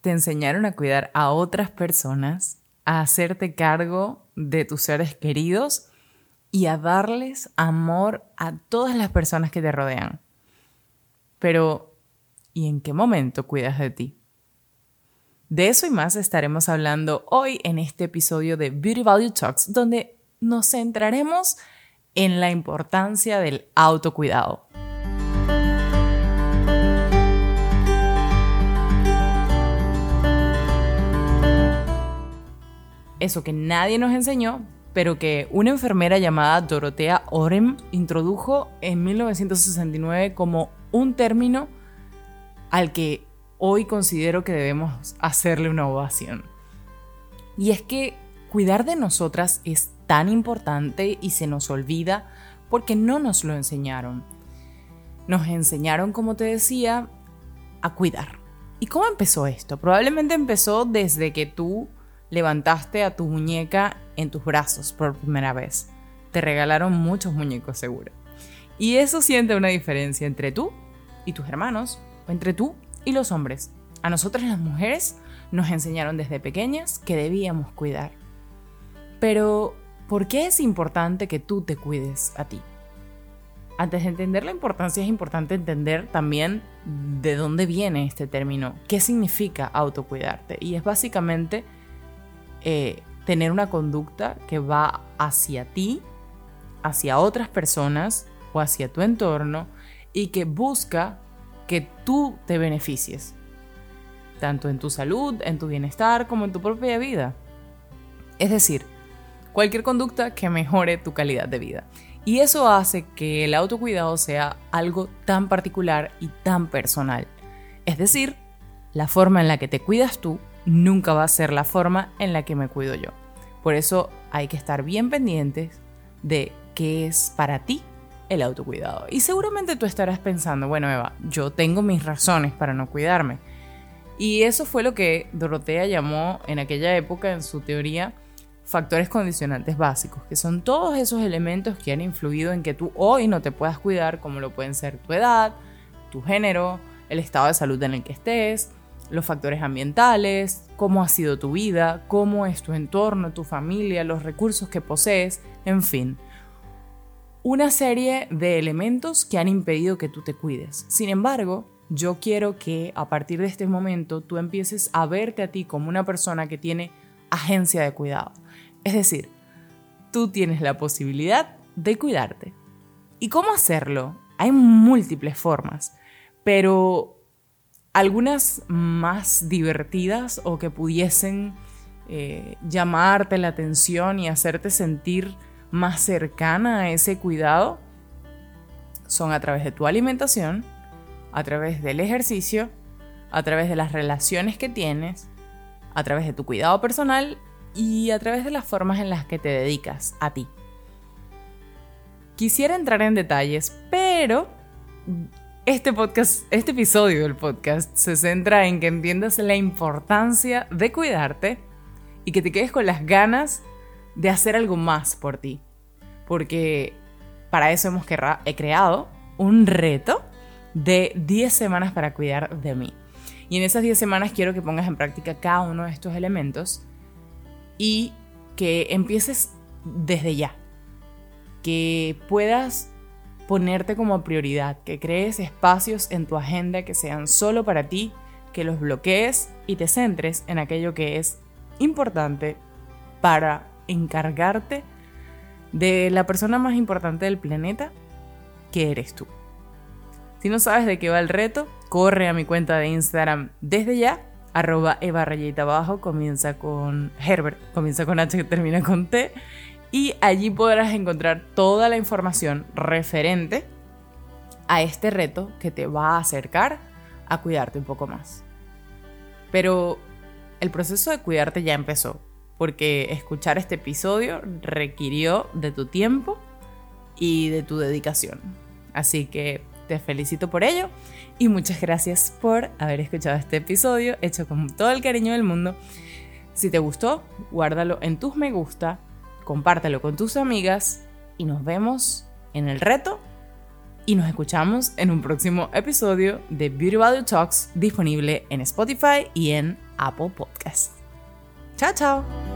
te enseñaron a cuidar a otras personas, a hacerte cargo de tus seres queridos y a darles amor a todas las personas que te rodean. Pero, ¿y en qué momento cuidas de ti? De eso y más estaremos hablando hoy en este episodio de Beauty Value Talks, donde nos centraremos en la importancia del autocuidado. Eso que nadie nos enseñó, pero que una enfermera llamada Dorotea Orem introdujo en 1969 como un término al que hoy considero que debemos hacerle una ovación. Y es que cuidar de nosotras es tan importante y se nos olvida porque no nos lo enseñaron. Nos enseñaron, como te decía, a cuidar. ¿Y cómo empezó esto? Probablemente empezó desde que tú levantaste a tu muñeca en tus brazos por primera vez. Te regalaron muchos muñecos seguro. Y eso siente una diferencia entre tú y tus hermanos, o entre tú y los hombres. A nosotras las mujeres nos enseñaron desde pequeñas que debíamos cuidar. Pero, ¿por qué es importante que tú te cuides a ti? Antes de entender la importancia es importante entender también de dónde viene este término, qué significa autocuidarte. Y es básicamente eh, tener una conducta que va hacia ti, hacia otras personas o hacia tu entorno y que busca que tú te beneficies, tanto en tu salud, en tu bienestar, como en tu propia vida. Es decir, cualquier conducta que mejore tu calidad de vida. Y eso hace que el autocuidado sea algo tan particular y tan personal. Es decir, la forma en la que te cuidas tú nunca va a ser la forma en la que me cuido yo. Por eso hay que estar bien pendientes de qué es para ti el autocuidado. Y seguramente tú estarás pensando, bueno Eva, yo tengo mis razones para no cuidarme. Y eso fue lo que Dorotea llamó en aquella época en su teoría factores condicionantes básicos, que son todos esos elementos que han influido en que tú hoy no te puedas cuidar, como lo pueden ser tu edad, tu género, el estado de salud en el que estés, los factores ambientales, cómo ha sido tu vida, cómo es tu entorno, tu familia, los recursos que posees, en fin. Una serie de elementos que han impedido que tú te cuides. Sin embargo, yo quiero que a partir de este momento tú empieces a verte a ti como una persona que tiene agencia de cuidado. Es decir, tú tienes la posibilidad de cuidarte. ¿Y cómo hacerlo? Hay múltiples formas, pero algunas más divertidas o que pudiesen eh, llamarte la atención y hacerte sentir más cercana a ese cuidado son a través de tu alimentación, a través del ejercicio, a través de las relaciones que tienes, a través de tu cuidado personal y a través de las formas en las que te dedicas a ti. Quisiera entrar en detalles, pero este podcast, este episodio del podcast se centra en que entiendas la importancia de cuidarte y que te quedes con las ganas de hacer algo más por ti. Porque para eso hemos he creado un reto de 10 semanas para cuidar de mí. Y en esas 10 semanas quiero que pongas en práctica cada uno de estos elementos y que empieces desde ya. Que puedas ponerte como prioridad, que crees espacios en tu agenda que sean solo para ti, que los bloquees y te centres en aquello que es importante para encargarte de la persona más importante del planeta, que eres tú. Si no sabes de qué va el reto, corre a mi cuenta de Instagram desde ya, arroba eva rayita abajo, comienza con Herbert, comienza con H que termina con T, y allí podrás encontrar toda la información referente a este reto que te va a acercar a cuidarte un poco más. Pero el proceso de cuidarte ya empezó, porque escuchar este episodio requirió de tu tiempo y de tu dedicación. Así que te felicito por ello y muchas gracias por haber escuchado este episodio hecho con todo el cariño del mundo. Si te gustó, guárdalo en tus me gusta compártelo con tus amigas y nos vemos en el reto y nos escuchamos en un próximo episodio de Beauty Value Talks disponible en Spotify y en Apple Podcasts. Chao, chao.